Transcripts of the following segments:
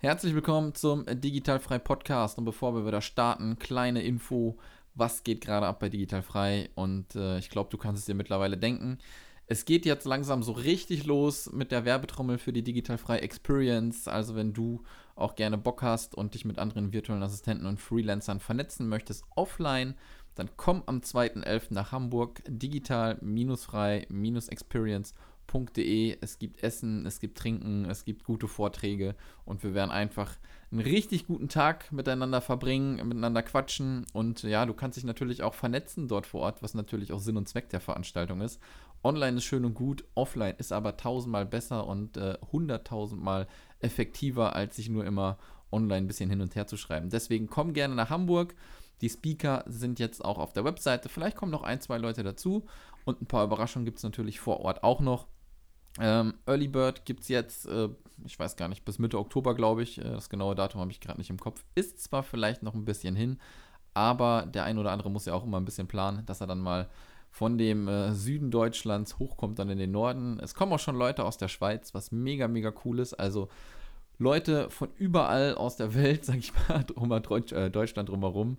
Herzlich willkommen zum Digitalfrei Podcast. Und bevor wir wieder starten, kleine Info, was geht gerade ab bei Digitalfrei? Und äh, ich glaube, du kannst es dir mittlerweile denken. Es geht jetzt langsam so richtig los mit der Werbetrommel für die Digitalfrei Experience. Also wenn du auch gerne Bock hast und dich mit anderen virtuellen Assistenten und Freelancern vernetzen möchtest offline, dann komm am 2.11. nach Hamburg digital-frei-experience.com www.ecom.de. Es gibt Essen, es gibt Trinken, es gibt gute Vorträge und wir werden einfach einen richtig guten Tag miteinander verbringen, miteinander quatschen und ja, du kannst dich natürlich auch vernetzen dort vor Ort, was natürlich auch Sinn und Zweck der Veranstaltung ist. Online ist schön und gut, offline ist aber tausendmal besser und hunderttausendmal äh, effektiver, als sich nur immer online ein bisschen hin und her zu schreiben. Deswegen komm gerne nach Hamburg. Die Speaker sind jetzt auch auf der Webseite. Vielleicht kommen noch ein, zwei Leute dazu. Und ein paar Überraschungen gibt es natürlich vor Ort auch noch. Ähm, Early Bird gibt es jetzt, äh, ich weiß gar nicht, bis Mitte Oktober, glaube ich. Äh, das genaue Datum habe ich gerade nicht im Kopf. Ist zwar vielleicht noch ein bisschen hin, aber der ein oder andere muss ja auch immer ein bisschen planen, dass er dann mal von dem äh, Süden Deutschlands hochkommt dann in den Norden. Es kommen auch schon Leute aus der Schweiz, was mega, mega cool ist. Also Leute von überall aus der Welt, sag ich mal, drum, äh, Deutschland drumherum.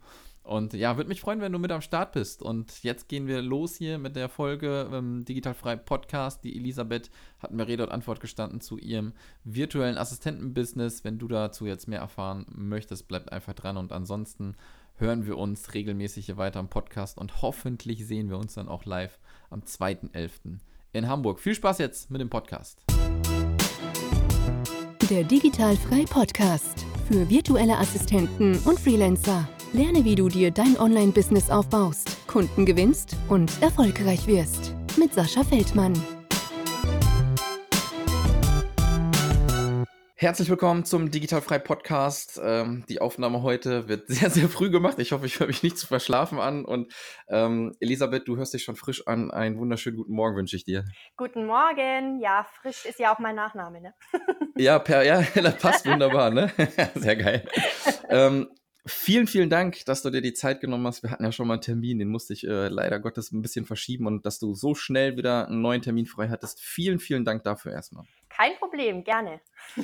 Und ja, würde mich freuen, wenn du mit am Start bist. Und jetzt gehen wir los hier mit der Folge ähm, Digitalfrei Podcast. Die Elisabeth hat mir Rede und Antwort gestanden zu ihrem virtuellen Assistentenbusiness. Wenn du dazu jetzt mehr erfahren möchtest, bleibt einfach dran. Und ansonsten hören wir uns regelmäßig hier weiter im Podcast und hoffentlich sehen wir uns dann auch live am 2.11. in Hamburg. Viel Spaß jetzt mit dem Podcast. Der Digitalfrei Podcast für virtuelle Assistenten und Freelancer. Lerne, wie du dir dein Online-Business aufbaust, Kunden gewinnst und erfolgreich wirst. Mit Sascha Feldmann. Herzlich willkommen zum Digitalfrei Podcast. Ähm, die Aufnahme heute wird sehr, sehr früh gemacht. Ich hoffe, ich höre mich nicht zu verschlafen an. Und ähm, Elisabeth, du hörst dich schon frisch an. Einen wunderschönen guten Morgen wünsche ich dir. Guten Morgen. Ja, frisch ist ja auch mein Nachname, ne? ja, per, ja, das passt wunderbar, ne? sehr geil. Ähm, Vielen, vielen Dank, dass du dir die Zeit genommen hast. Wir hatten ja schon mal einen Termin, den musste ich äh, leider Gottes ein bisschen verschieben und dass du so schnell wieder einen neuen Termin frei hattest. Vielen, vielen Dank dafür erstmal. Kein Problem, gerne.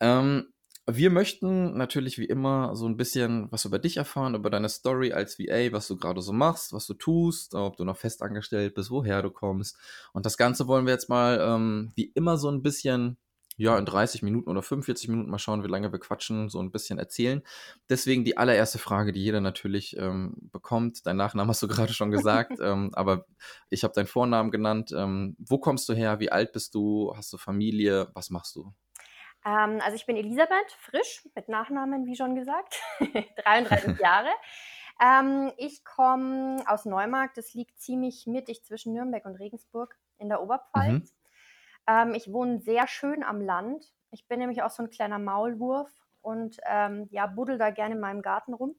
ähm, wir möchten natürlich wie immer so ein bisschen was über dich erfahren, über deine Story als VA, was du gerade so machst, was du tust, ob du noch festangestellt bist, woher du kommst. Und das Ganze wollen wir jetzt mal ähm, wie immer so ein bisschen ja, in 30 Minuten oder 45 Minuten mal schauen, wie lange wir quatschen, so ein bisschen erzählen. Deswegen die allererste Frage, die jeder natürlich ähm, bekommt. Dein Nachname hast du gerade schon gesagt, ähm, aber ich habe deinen Vornamen genannt. Ähm, wo kommst du her? Wie alt bist du? Hast du Familie? Was machst du? Ähm, also ich bin Elisabeth Frisch, mit Nachnamen, wie schon gesagt, 33 Jahre. Ähm, ich komme aus Neumarkt, das liegt ziemlich mittig zwischen Nürnberg und Regensburg in der Oberpfalz. Mhm. Ähm, ich wohne sehr schön am Land. Ich bin nämlich auch so ein kleiner Maulwurf und ähm, ja, buddel da gerne in meinem Garten rum.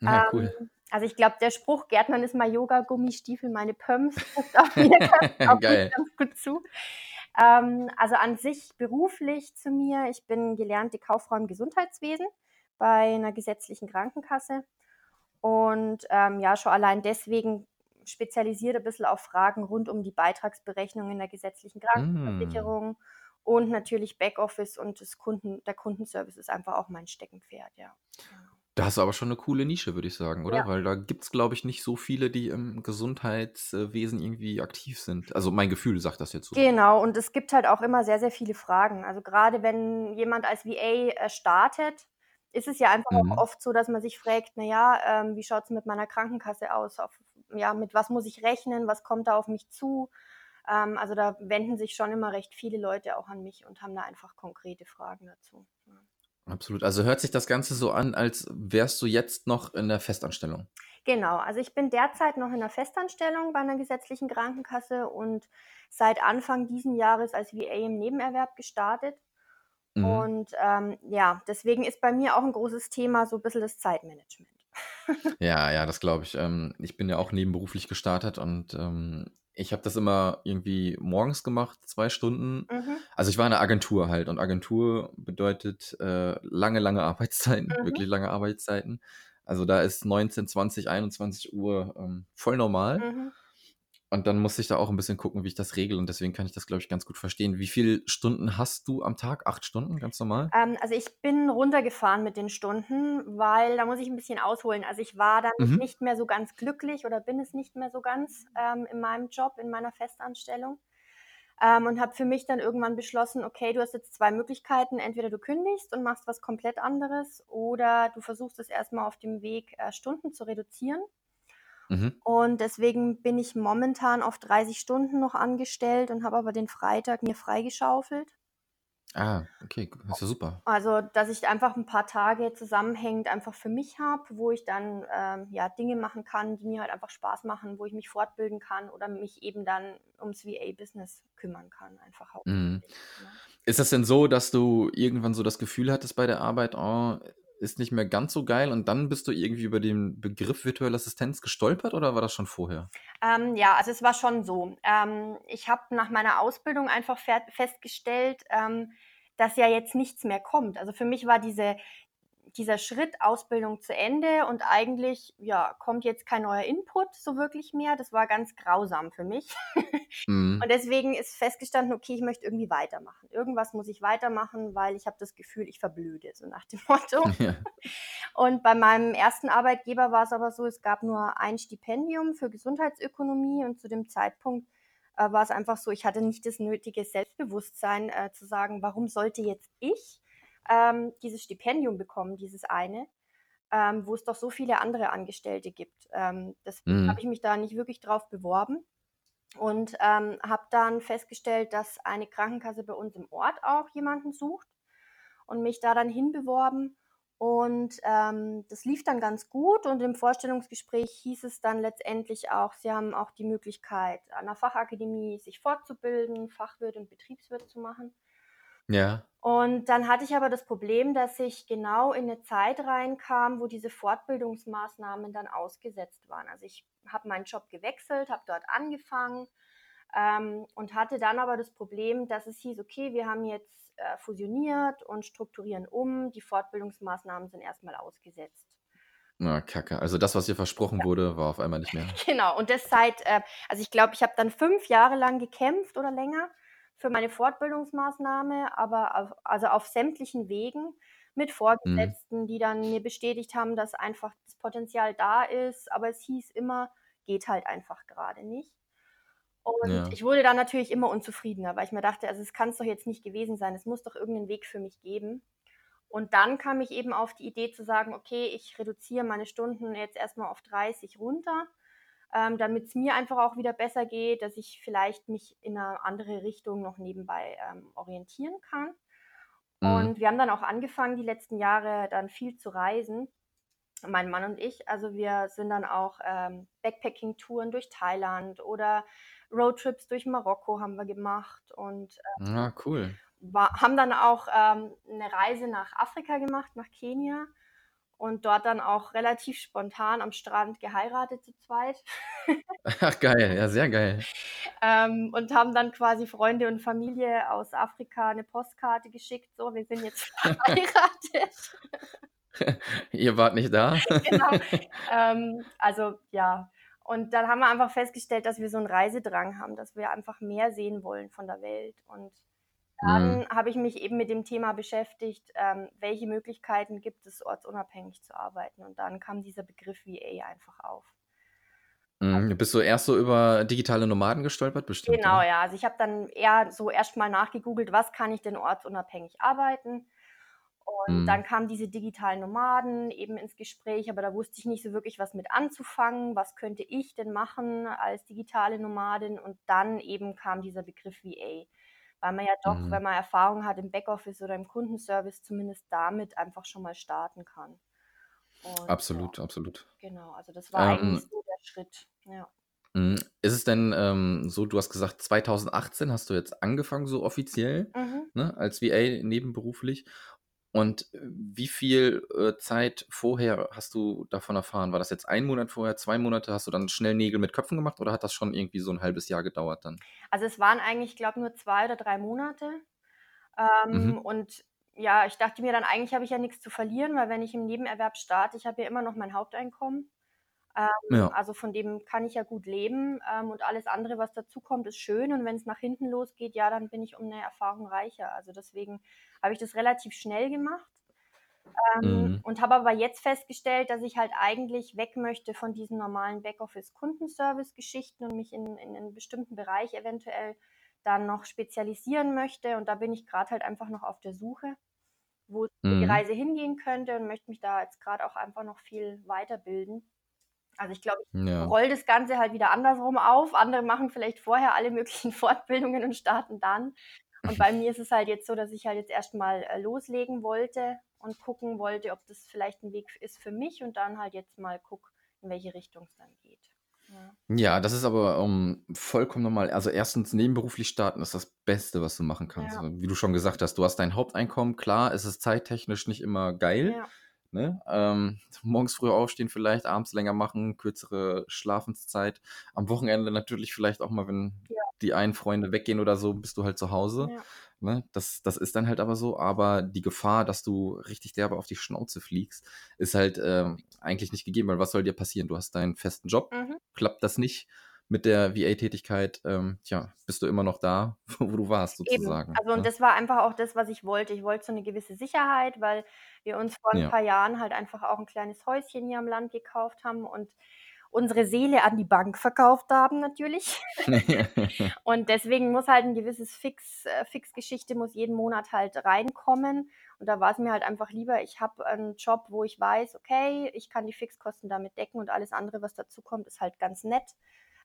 Ja, cool. Ähm, also ich glaube, der Spruch, Gärtnern ist mal Yoga, Gummistiefel, meine Pumps, trifft auf mir ganz, ganz gut zu. Ähm, also an sich beruflich zu mir, ich bin gelernte Kauffrau im Gesundheitswesen bei einer gesetzlichen Krankenkasse. Und ähm, ja, schon allein deswegen spezialisiert ein bisschen auf Fragen rund um die Beitragsberechnung in der gesetzlichen Krankenversicherung mm. und natürlich Backoffice und das Kunden, der Kundenservice ist einfach auch mein Steckenpferd, ja. Da hast du aber schon eine coole Nische, würde ich sagen, oder? Ja. Weil da gibt es, glaube ich, nicht so viele, die im Gesundheitswesen irgendwie aktiv sind. Also mein Gefühl sagt das jetzt so. Genau, und es gibt halt auch immer sehr, sehr viele Fragen. Also gerade wenn jemand als VA äh, startet, ist es ja einfach mhm. auch oft so, dass man sich fragt, naja, ähm, wie schaut es mit meiner Krankenkasse aus? Auf ja, mit was muss ich rechnen, was kommt da auf mich zu. Ähm, also da wenden sich schon immer recht viele Leute auch an mich und haben da einfach konkrete Fragen dazu. Ja. Absolut. Also hört sich das Ganze so an, als wärst du jetzt noch in der Festanstellung. Genau, also ich bin derzeit noch in der Festanstellung bei einer gesetzlichen Krankenkasse und seit Anfang diesen Jahres als VA im Nebenerwerb gestartet. Mhm. Und ähm, ja, deswegen ist bei mir auch ein großes Thema so ein bisschen das Zeitmanagement. Ja, ja, das glaube ich. Ähm, ich bin ja auch nebenberuflich gestartet und ähm, ich habe das immer irgendwie morgens gemacht, zwei Stunden. Mhm. Also ich war in einer Agentur halt und Agentur bedeutet äh, lange, lange Arbeitszeiten, mhm. wirklich lange Arbeitszeiten. Also da ist 19, 20, 21 Uhr ähm, voll normal. Mhm. Und dann muss ich da auch ein bisschen gucken, wie ich das regle. Und deswegen kann ich das, glaube ich, ganz gut verstehen. Wie viele Stunden hast du am Tag? Acht Stunden, ganz normal? Ähm, also ich bin runtergefahren mit den Stunden, weil da muss ich ein bisschen ausholen. Also ich war dann mhm. nicht mehr so ganz glücklich oder bin es nicht mehr so ganz ähm, in meinem Job, in meiner Festanstellung. Ähm, und habe für mich dann irgendwann beschlossen, okay, du hast jetzt zwei Möglichkeiten. Entweder du kündigst und machst was komplett anderes oder du versuchst es erstmal auf dem Weg, äh, Stunden zu reduzieren. Mhm. Und deswegen bin ich momentan auf 30 Stunden noch angestellt und habe aber den Freitag mir freigeschaufelt. Ah, okay, das ist ja super. Also, dass ich einfach ein paar Tage zusammenhängend einfach für mich habe, wo ich dann ähm, ja Dinge machen kann, die mir halt einfach Spaß machen, wo ich mich fortbilden kann oder mich eben dann ums VA-Business kümmern kann, einfach auch. Mhm. Ja. Ist das denn so, dass du irgendwann so das Gefühl hattest bei der Arbeit, oh, ist nicht mehr ganz so geil und dann bist du irgendwie über den Begriff virtuelle Assistenz gestolpert oder war das schon vorher? Ähm, ja, also es war schon so. Ähm, ich habe nach meiner Ausbildung einfach festgestellt, ähm, dass ja jetzt nichts mehr kommt. Also für mich war diese, dieser Schritt Ausbildung zu Ende und eigentlich ja, kommt jetzt kein neuer Input so wirklich mehr. Das war ganz grausam für mich. Mhm. Und deswegen ist festgestanden, okay, ich möchte irgendwie weitermachen. Irgendwas muss ich weitermachen, weil ich habe das Gefühl, ich verblöde, so nach dem Motto. Ja. Und bei meinem ersten Arbeitgeber war es aber so, es gab nur ein Stipendium für Gesundheitsökonomie und zu dem Zeitpunkt äh, war es einfach so, ich hatte nicht das nötige Selbstbewusstsein äh, zu sagen, warum sollte jetzt ich ähm, dieses Stipendium bekommen, dieses eine, ähm, wo es doch so viele andere Angestellte gibt. Ähm, deswegen mhm. habe ich mich da nicht wirklich drauf beworben und ähm, habe dann festgestellt, dass eine Krankenkasse bei uns im Ort auch jemanden sucht und mich da dann hinbeworben. Und ähm, das lief dann ganz gut und im Vorstellungsgespräch hieß es dann letztendlich auch, sie haben auch die Möglichkeit, an der Fachakademie sich fortzubilden, Fachwirt und Betriebswirt zu machen. Ja. Und dann hatte ich aber das Problem, dass ich genau in eine Zeit reinkam, wo diese Fortbildungsmaßnahmen dann ausgesetzt waren. Also ich habe meinen Job gewechselt, habe dort angefangen ähm, und hatte dann aber das Problem, dass es hieß, okay, wir haben jetzt äh, fusioniert und strukturieren um, die Fortbildungsmaßnahmen sind erstmal ausgesetzt. Na, kacke. Also das, was hier versprochen ja. wurde, war auf einmal nicht mehr. Genau, und das seit, äh, also ich glaube, ich habe dann fünf Jahre lang gekämpft oder länger für meine Fortbildungsmaßnahme, aber auf, also auf sämtlichen Wegen mit mhm. Vorgesetzten, mhm. die dann mir bestätigt haben, dass einfach das Potenzial da ist, aber es hieß immer, geht halt einfach gerade nicht. Und ja. ich wurde dann natürlich immer unzufriedener, weil ich mir dachte, also es kann es doch jetzt nicht gewesen sein, es muss doch irgendeinen Weg für mich geben. Und dann kam ich eben auf die Idee zu sagen, okay, ich reduziere meine Stunden jetzt erstmal auf 30 runter ähm, damit es mir einfach auch wieder besser geht, dass ich vielleicht mich in eine andere Richtung noch nebenbei ähm, orientieren kann. Mhm. Und wir haben dann auch angefangen, die letzten Jahre dann viel zu reisen, mein Mann und ich. Also wir sind dann auch ähm, Backpacking-Touren durch Thailand oder Roadtrips durch Marokko haben wir gemacht und äh, ah, cool. War, haben dann auch ähm, eine Reise nach Afrika gemacht, nach Kenia und dort dann auch relativ spontan am Strand geheiratet zu zweit. Ach geil, ja, sehr geil. ähm, und haben dann quasi Freunde und Familie aus Afrika eine Postkarte geschickt, so, wir sind jetzt verheiratet. Ihr wart nicht da? genau. Ähm, also ja, und dann haben wir einfach festgestellt, dass wir so einen Reisedrang haben, dass wir einfach mehr sehen wollen von der Welt und dann mhm. habe ich mich eben mit dem Thema beschäftigt, ähm, welche Möglichkeiten gibt es, ortsunabhängig zu arbeiten. Und dann kam dieser Begriff VA einfach auf. Mhm. Bist du erst so über digitale Nomaden gestolpert, bestimmt? Genau, oder? ja. Also ich habe dann eher so erstmal nachgegoogelt, was kann ich denn ortsunabhängig arbeiten. Und mhm. dann kamen diese digitalen Nomaden eben ins Gespräch, aber da wusste ich nicht so wirklich, was mit anzufangen. Was könnte ich denn machen als digitale Nomadin? Und dann eben kam dieser Begriff VA weil man ja doch, mhm. wenn man Erfahrung hat im Backoffice oder im Kundenservice, zumindest damit einfach schon mal starten kann. Und, absolut, ja, absolut. Genau, also das war ähm, eigentlich so der Schritt. Ja. Mhm. Ist es denn ähm, so, du hast gesagt, 2018 hast du jetzt angefangen, so offiziell, mhm. ne, als VA nebenberuflich. Und wie viel äh, Zeit vorher hast du davon erfahren? War das jetzt ein Monat vorher, zwei Monate? Hast du dann schnell Nägel mit Köpfen gemacht oder hat das schon irgendwie so ein halbes Jahr gedauert dann? Also es waren eigentlich, ich glaube, nur zwei oder drei Monate. Ähm, mhm. Und ja, ich dachte mir dann, eigentlich habe ich ja nichts zu verlieren, weil wenn ich im Nebenerwerb starte, ich habe ja immer noch mein Haupteinkommen. Ähm, Ja. also von dem kann ich ja gut leben. Ähm, und alles andere, was dazu kommt, ist schön. Und wenn es nach hinten losgeht, ja, dann bin ich um eine Erfahrung reicher. Also deswegen habe ich das relativ schnell gemacht. Ähm, Mhm. und habe aber jetzt festgestellt, dass ich halt eigentlich weg möchte von diesen normalen Backoffice-Kundenservice-Geschichten und mich in, in einen bestimmten Bereich eventuell dann noch spezialisieren möchte. Und da bin ich gerade halt einfach noch auf der Suche, wo die Mhm. Reise hingehen könnte und möchte mich da jetzt gerade auch einfach noch viel weiterbilden. Also ich glaube, ich Ja. roll das Ganze halt wieder andersrum auf. Andere machen vielleicht vorher alle möglichen Fortbildungen und starten dann. Und bei mir ist es halt jetzt so, dass ich halt jetzt erstmal äh, loslegen wollte und gucken wollte, ob das vielleicht ein Weg ist für mich und dann halt jetzt mal guck, in welche Richtung es dann geht. Ja. Ja, das ist aber ähm, vollkommen normal. Also erstens, nebenberuflich starten ist das Beste, was du machen kannst. Ja. Wie du schon gesagt hast, du hast dein Haupteinkommen. Klar, es ist zeittechnisch nicht immer geil. Ja. Ne? Ähm, morgens früher aufstehen vielleicht, abends länger machen, kürzere Schlafenszeit. Am Wochenende natürlich vielleicht auch mal, wenn Ja. die einen Freunde weggehen oder so, bist du halt zu Hause. Ja. Ne? Das, das ist dann halt aber so. Aber die Gefahr, dass du richtig derbe auf die Schnauze fliegst, ist halt ähm, eigentlich nicht gegeben, weil was soll dir passieren? Du hast deinen festen Job, Mhm. klappt das nicht mit der VA-Tätigkeit, ähm, tja, bist du immer noch da, wo du warst, Eben. sozusagen. Also und ne? das war einfach auch das, was ich wollte. Ich wollte so eine gewisse Sicherheit, weil wir uns vor ein Ja. paar Jahren halt einfach auch ein kleines Häuschen hier am Land gekauft haben und unsere Seele an die Bank verkauft haben natürlich. Und deswegen muss halt ein gewisses Fix, äh, Fixgeschichte muss jeden Monat halt reinkommen. Und da war es mir halt einfach lieber, ich habe einen Job, wo ich weiß, okay, ich kann die Fixkosten damit decken und alles andere, was dazu kommt, ist halt ganz nett.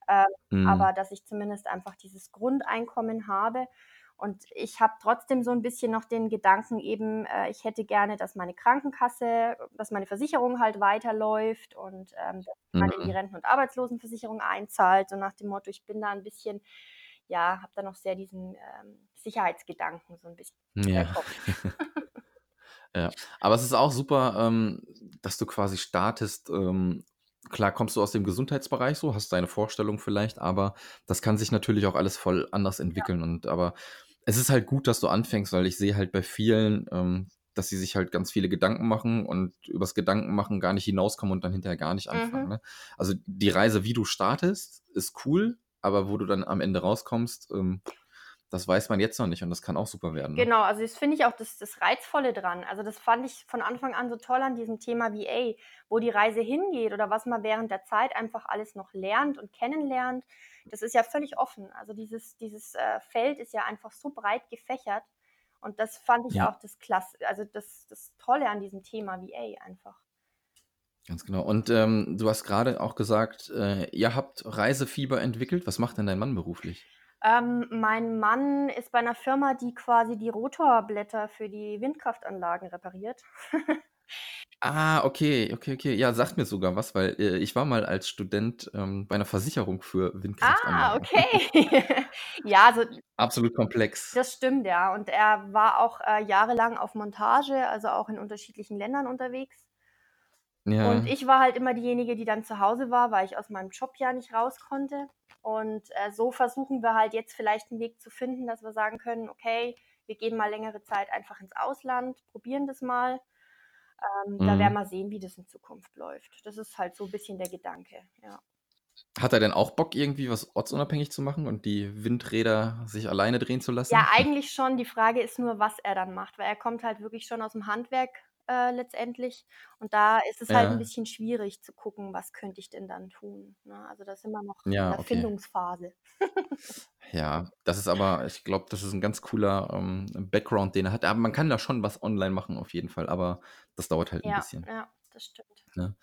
Ähm, Mhm. aber dass ich zumindest einfach dieses Grundeinkommen habe. Und ich habe trotzdem so ein bisschen noch den Gedanken eben, äh, ich hätte gerne, dass meine Krankenkasse, dass meine Versicherung halt weiterläuft und ähm, dass man in die Mhm. Renten- und Arbeitslosenversicherung einzahlt. So nach dem Motto, ich bin da ein bisschen, ja, habe da noch sehr diesen ähm, Sicherheitsgedanken so ein bisschen im Ja. Ja, aber es ist auch super, ähm, dass du quasi startest. Ähm, klar kommst du aus dem Gesundheitsbereich so, hast deine Vorstellung vielleicht, aber das kann sich natürlich auch alles voll anders Ja. entwickeln. Und aber es ist halt gut, dass du anfängst, weil ich sehe halt bei vielen, ähm, dass sie sich halt ganz viele Gedanken machen und übers Gedanken machen gar nicht hinauskommen und dann hinterher gar nicht anfangen. Mhm. Ne? Also die Reise, wie du startest, ist cool, aber wo du dann am Ende rauskommst, ähm, das weiß man jetzt noch nicht und das kann auch super werden. Ne? Genau, also das finde ich auch das, das Reizvolle dran. Also das fand ich von Anfang an so toll an diesem Thema VA, wo die Reise hingeht oder was man während der Zeit einfach alles noch lernt und kennenlernt. Das ist ja völlig offen. Also dieses, dieses äh, Feld ist ja einfach so breit gefächert. Und das fand ich Ja. auch das Klasse, also das, das Tolle an diesem Thema VA einfach. Ganz genau. Und ähm, du hast gerade auch gesagt, äh, ihr habt Reisefieber entwickelt. Was macht denn dein Mann beruflich? Ähm, mein Mann ist bei einer Firma, die quasi die Rotorblätter für die Windkraftanlagen repariert. Ah, okay, okay, okay. Ja, sagt mir sogar was, weil äh, ich war mal als Student ähm, bei einer Versicherung für Ah, Windkraftanlagen. okay. ja, also Absolut komplex. das stimmt, ja. Und er war auch äh, jahrelang auf Montage, also auch in unterschiedlichen Ländern unterwegs. Und Ja, ich war halt immer diejenige, die dann zu Hause war, weil ich aus meinem Job ja nicht raus konnte. Und äh, so versuchen wir halt jetzt vielleicht einen Weg zu finden, dass wir sagen können, okay, wir gehen mal längere Zeit einfach ins Ausland, probieren das mal. Ähm, Da werden mhm. wir sehen, wie das in Zukunft läuft. Das ist halt so ein bisschen der Gedanke, ja. Hat er denn auch Bock, irgendwie was ortsunabhängig zu machen und die Windräder sich alleine drehen zu Ja, lassen? eigentlich schon. Die Frage ist nur, was er dann macht, weil er kommt halt wirklich schon aus dem Handwerk äh, letztendlich. Und da ist es halt ein bisschen schwierig zu gucken, was könnte ich denn dann tun. Ne? Also da sind wir noch in ja, der okay. Findungsphase. Ja, das ist aber, ich glaube, das ist ein ganz cooler ähm, Background, den er hat. Aber man kann da schon was online machen, auf jeden Fall, aber das dauert halt ein Ja, bisschen. ja, das stimmt. Ne?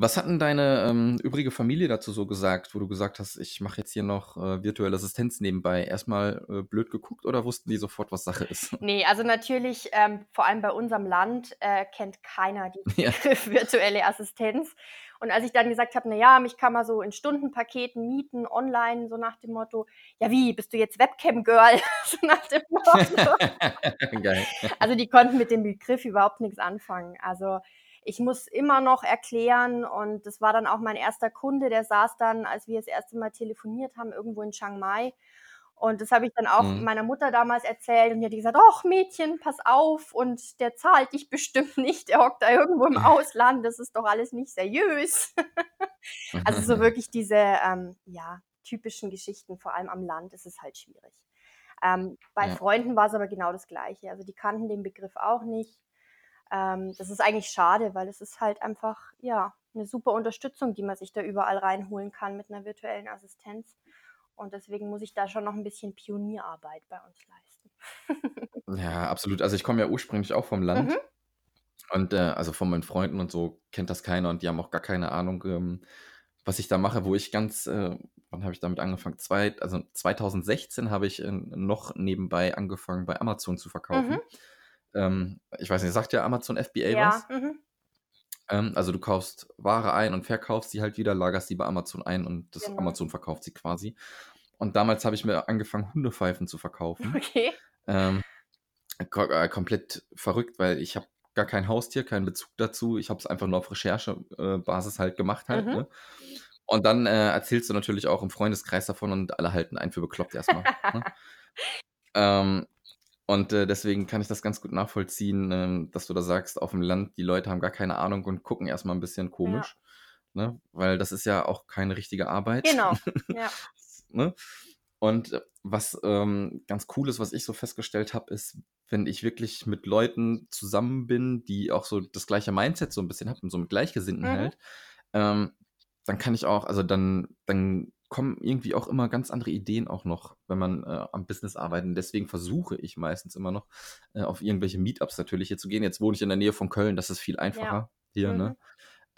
Was hat denn deine ähm, übrige Familie dazu so gesagt, wo du gesagt hast, ich mache jetzt hier noch äh, virtuelle Assistenz nebenbei? Erstmal äh, blöd geguckt oder wussten die sofort, was Sache ist? Nee, also natürlich, ähm, vor allem bei unserem Land, äh, kennt keiner den Ja. Begriff virtuelle Assistenz. Und als ich dann gesagt habe, na ja, mich kann man so in Stundenpaketen mieten, online, so nach dem Motto, ja wie, bist du jetzt Webcam-Girl? so nach dem Motto. Geil. Also die konnten mit dem Begriff überhaupt nichts anfangen. Also ich muss immer noch erklären und das war dann auch mein erster Kunde, der saß dann, als wir das erste Mal telefoniert haben, irgendwo in Chiang Mai. Und das habe ich dann auch Mhm. meiner Mutter damals erzählt und die hat gesagt, ach Mädchen, pass auf und der zahlt dich bestimmt nicht, der hockt da irgendwo im Ausland, das ist doch alles nicht seriös. Also so wirklich diese, ähm, ja, typischen Geschichten, vor allem am Land, ist es halt schwierig. Ähm, bei Ja. Freunden war es aber genau das Gleiche. Also die kannten den Begriff auch nicht. Ähm, das ist eigentlich schade, weil es ist halt einfach, ja, eine super Unterstützung, die man sich da überall reinholen kann mit einer virtuellen Assistenz. Und deswegen muss ich da schon noch ein bisschen Pionierarbeit bei uns leisten. Ja, absolut. Also ich komme ja ursprünglich auch vom Land. Mhm. Und äh, also von meinen Freunden und so kennt das keiner und die haben auch gar keine Ahnung, ähm, was ich da mache, wo ich ganz, äh, wann habe ich damit angefangen? Zwei, also 2016 habe ich äh, noch nebenbei angefangen, bei Amazon zu verkaufen. Mhm. Ähm, ich weiß nicht, sagt ja Amazon FBA Ja, was? mhm. Ähm, also du kaufst Ware ein und verkaufst sie halt wieder, lagerst sie bei Amazon ein und das Genau. Amazon verkauft sie quasi. Und damals habe ich mir angefangen, Hundepfeifen zu verkaufen. Okay. Ähm, äh, komplett verrückt, weil ich habe gar kein Haustier, keinen Bezug dazu. Ich habe es einfach nur auf Recherchebasis äh, Basis halt gemacht halt. Mhm. Ne? Und dann äh, erzählst du natürlich auch im Freundeskreis davon und alle halten einen für bekloppt erstmal. ne? ähm, und äh, deswegen kann ich das ganz gut nachvollziehen, ähm, dass du da sagst, auf dem Land, die Leute haben gar keine Ahnung und gucken erstmal ein bisschen komisch. Ne? Weil das ist ja auch keine richtige Arbeit. Genau. Ja. ne? Und äh, was ähm, ganz cool ist, was ich so festgestellt habe, ist, wenn ich wirklich mit Leuten zusammen bin, die auch so das gleiche Mindset so ein bisschen haben, so mit Gleichgesinnten Mhm. halt, ähm, dann kann ich auch, also dann, dann kommen irgendwie auch immer ganz andere Ideen auch noch, wenn man äh, am Business arbeitet. Und deswegen versuche ich meistens immer noch äh, auf irgendwelche Meetups natürlich hier zu gehen. Jetzt wohne ich in der Nähe von Köln, das ist viel einfacher hier, Mhm. ne?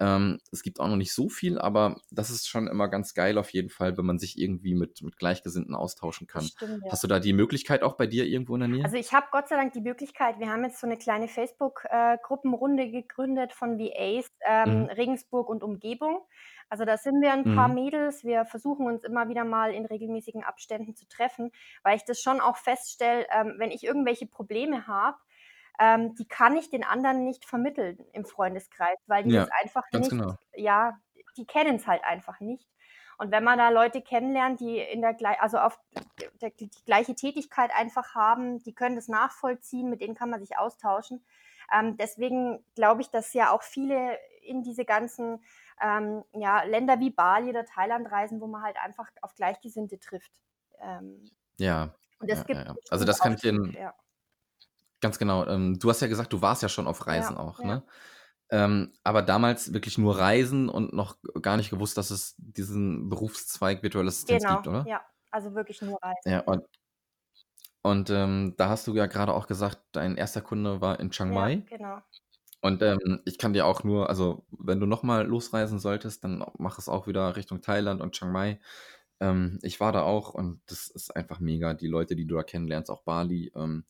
Ähm, es gibt auch noch nicht so viel, aber das ist schon immer ganz geil auf jeden Fall, wenn man sich irgendwie mit, mit Gleichgesinnten austauschen kann. Stimmt, ja. Hast du da die Möglichkeit auch bei dir irgendwo in der Nähe? Also ich habe Gott sei Dank die Möglichkeit, wir haben jetzt so eine kleine Facebook-Gruppenrunde gegründet von VAs, ähm, Mhm. Regensburg und Umgebung. Also da sind wir ein paar Mhm. Mädels. Wir versuchen uns immer wieder mal in regelmäßigen Abständen zu treffen, weil ich das schon auch feststelle, ähm, wenn ich irgendwelche Probleme habe, ähm, die kann ich den anderen nicht vermitteln im Freundeskreis, weil die Ja, das einfach nicht, genau. ja, die kennen es halt einfach nicht. Und wenn man da Leute kennenlernt, die in der also auf der, die gleiche Tätigkeit einfach haben, die können das nachvollziehen, mit denen kann man sich austauschen. Ähm, deswegen glaube ich, dass ja auch viele in diese ganzen ähm, ja, Länder wie Bali oder Thailand reisen, wo man halt einfach auf Gleichgesinnte trifft. Ähm, Ja, und es ja, gibt ja, ja. Also das kann ich dir ja. ganz genau. Ähm, du hast ja gesagt, du warst ja schon auf Reisen Ja, auch, ja. ne? Ähm, aber damals wirklich nur Reisen und noch gar nicht gewusst, dass es diesen Berufszweig virtuelle Assistenz Genau, gibt, oder? ja. Also wirklich nur Reisen. Ja, und, und ähm, da hast du ja gerade auch gesagt, dein erster Kunde war in Chiang Ja, Mai. genau. Und ähm, ich kann dir auch nur, also wenn du nochmal losreisen solltest, dann mach es auch wieder Richtung Thailand und Chiang Mai. Ähm, ich war da auch und das ist einfach mega. Die Leute, die du da kennenlernst, auch Bali, ähm,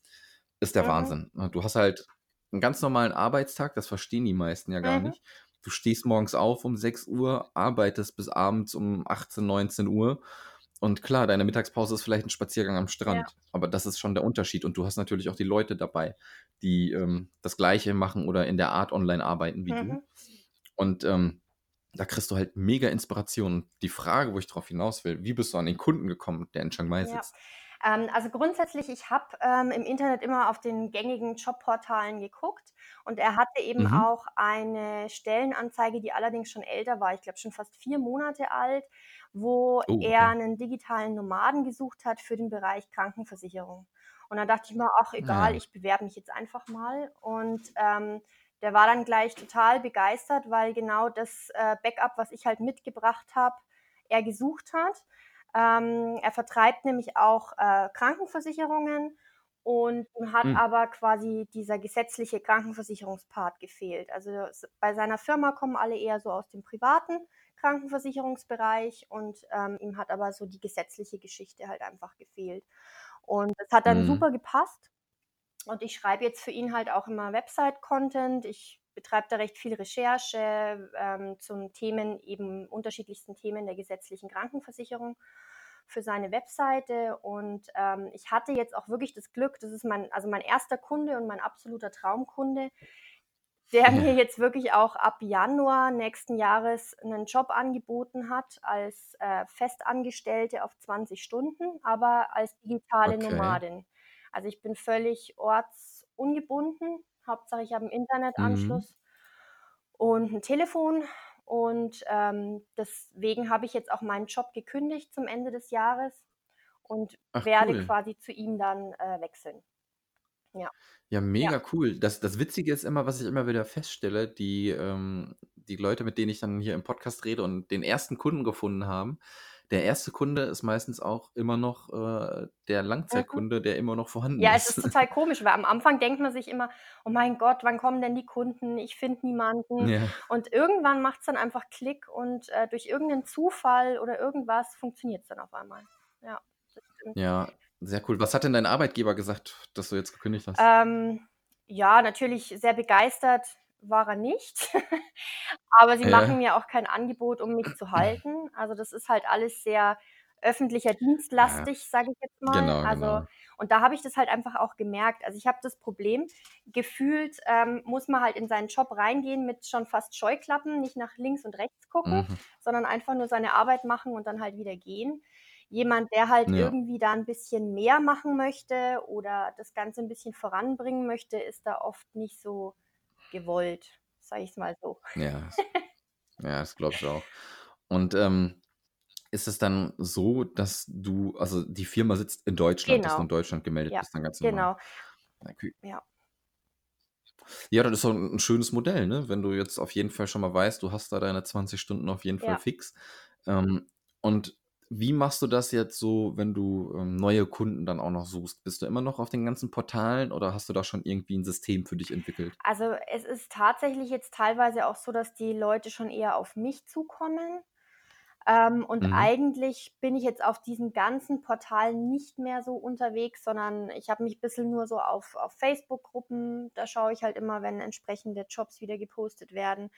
ist der Mhm. Wahnsinn. ne? Du hast halt einen ganz normalen Arbeitstag, das verstehen die meisten ja gar Mhm. nicht. Du stehst morgens auf um 6 Uhr, arbeitest bis abends um 18, 19 Uhr. Und klar, deine Mittagspause ist vielleicht ein Spaziergang am Strand, aber das ist schon der Unterschied. Und du hast natürlich auch die Leute dabei, die ähm, das Gleiche machen oder in der Art online arbeiten wie du. Mhm. Und ähm, da kriegst du halt mega Inspiration. Die Frage, wo ich drauf hinaus will, wie bist du an den Kunden gekommen, der in Chiang Mai Ja. Ähm, also grundsätzlich, ich habe ähm, im Internet immer auf den gängigen Jobportalen geguckt und er hatte eben Mhm. auch eine Stellenanzeige, die allerdings schon älter war, ich glaube schon fast vier Monate alt, wo Oh, er okay. einen digitalen Nomaden gesucht hat für den Bereich Krankenversicherung. Und dann dachte ich mir, ach egal, Ja. ich bewerbe mich jetzt einfach mal. Und ähm, der war dann gleich total begeistert, weil genau das äh, Backup, was ich halt mitgebracht habe, er gesucht hat. Ähm, er vertreibt nämlich auch äh, Krankenversicherungen und ihm hat Hm. aber quasi dieser gesetzliche Krankenversicherungspart gefehlt. Also bei seiner Firma kommen alle eher so aus dem privaten Krankenversicherungsbereich und ähm, ihm hat aber so die gesetzliche Geschichte halt einfach gefehlt. Und das hat dann Mhm. super gepasst. Und ich schreibe jetzt für ihn halt auch immer Website-Content. Ich betreibe da recht viel Recherche ähm, zum Themen, eben unterschiedlichsten Themen der gesetzlichen Krankenversicherung für seine Webseite. Und ähm, ich hatte jetzt auch wirklich das Glück, das ist mein, also mein erster Kunde und mein absoluter Traumkunde, der mir jetzt wirklich auch ab Januar nächsten Jahres einen Job angeboten hat als äh, Festangestellte auf 20 Stunden, aber als digitale Okay. Nomadin. Also ich bin völlig ortsungebunden. Hauptsache ich habe einen Mhm. Internetanschluss und ein Telefon Und ähm, deswegen habe ich jetzt auch meinen Job gekündigt zum Ende des Jahres und Ach, werde cool. quasi zu ihm dann äh, wechseln. Ja. Ja, Ja. mega cool. Das, das Witzige ist immer, was ich immer wieder feststelle, die, ähm, die Leute, mit denen ich dann hier im Podcast rede und den ersten Kunden gefunden haben, der erste Kunde ist meistens auch immer noch äh, der Mhm. Langzeitkunde, der immer noch vorhanden Ja, es ist. ist total komisch, weil am Anfang denkt man sich immer, oh mein Gott, wann kommen denn die Kunden? Ich finde niemanden. Ja. Und irgendwann macht es dann einfach Klick und äh, durch irgendeinen Zufall oder irgendwas funktioniert es dann auf einmal. Ja. Ja, sehr cool. Was hat denn dein Arbeitgeber gesagt, dass du jetzt gekündigt hast? Ähm, ja, natürlich sehr begeistert war er nicht. Aber sie machen Ja. mir auch kein Angebot, um mich zu halten. Also das ist halt alles sehr öffentlicher Dienstlastig, sage ich jetzt mal. Genau, Also genau. und da habe ich das halt einfach auch gemerkt. Also ich habe das Problem, gefühlt ähm, muss man halt in seinen Job reingehen mit schon fast Scheuklappen, nicht nach links und rechts gucken, Mhm. sondern einfach nur seine Arbeit machen und dann halt wieder gehen. Jemand, der halt Ja. irgendwie da ein bisschen mehr machen möchte oder das Ganze ein bisschen voranbringen möchte, ist da oft nicht so gewollt, sage ich es mal so. Ja, das, ja, das glaube ich auch. Und ähm, ist es dann so, dass du, also die Firma sitzt in Deutschland, dass du Genau. in Deutschland gemeldet Ja, bist, dann ganz normal. genau. Okay. Ja. Ja, das ist so ein, ein schönes Modell, ne? Wenn du jetzt auf jeden Fall schon mal weißt, du hast da deine 20 Stunden auf jeden Fall Ja. fix. Ähm, und wie machst du das jetzt so, wenn du ähm, neue Kunden dann auch noch suchst? Bist du immer noch auf den ganzen Portalen oder hast du da schon irgendwie ein System für dich entwickelt? Also es ist tatsächlich jetzt teilweise auch so, dass die Leute schon eher auf mich zukommen. Ähm, und Mhm. eigentlich bin ich jetzt auf diesen ganzen Portalen nicht mehr so unterwegs, sondern ich habe mich ein bisschen nur so auf, auf Facebook-Gruppen, da schaue ich halt immer, wenn entsprechende Jobs wieder gepostet werden.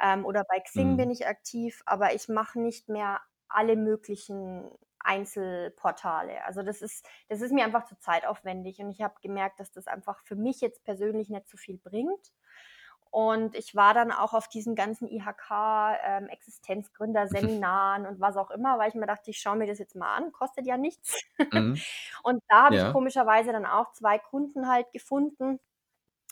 Ähm, oder bei Xing bin Mhm. ich aktiv, aber ich mache nicht mehr alle möglichen Einzelportale. Also das ist, das ist mir einfach zu zeitaufwendig und ich habe gemerkt, dass das einfach für mich jetzt persönlich nicht so viel bringt. Und ich war dann auch auf diesen ganzen IHK, ähm, Existenzgründerseminaren und was auch immer, weil ich mir dachte, ich schaue mir das jetzt mal an, kostet ja nichts. Mhm. Und da habe ich Ja. komischerweise dann auch zwei Kunden halt gefunden,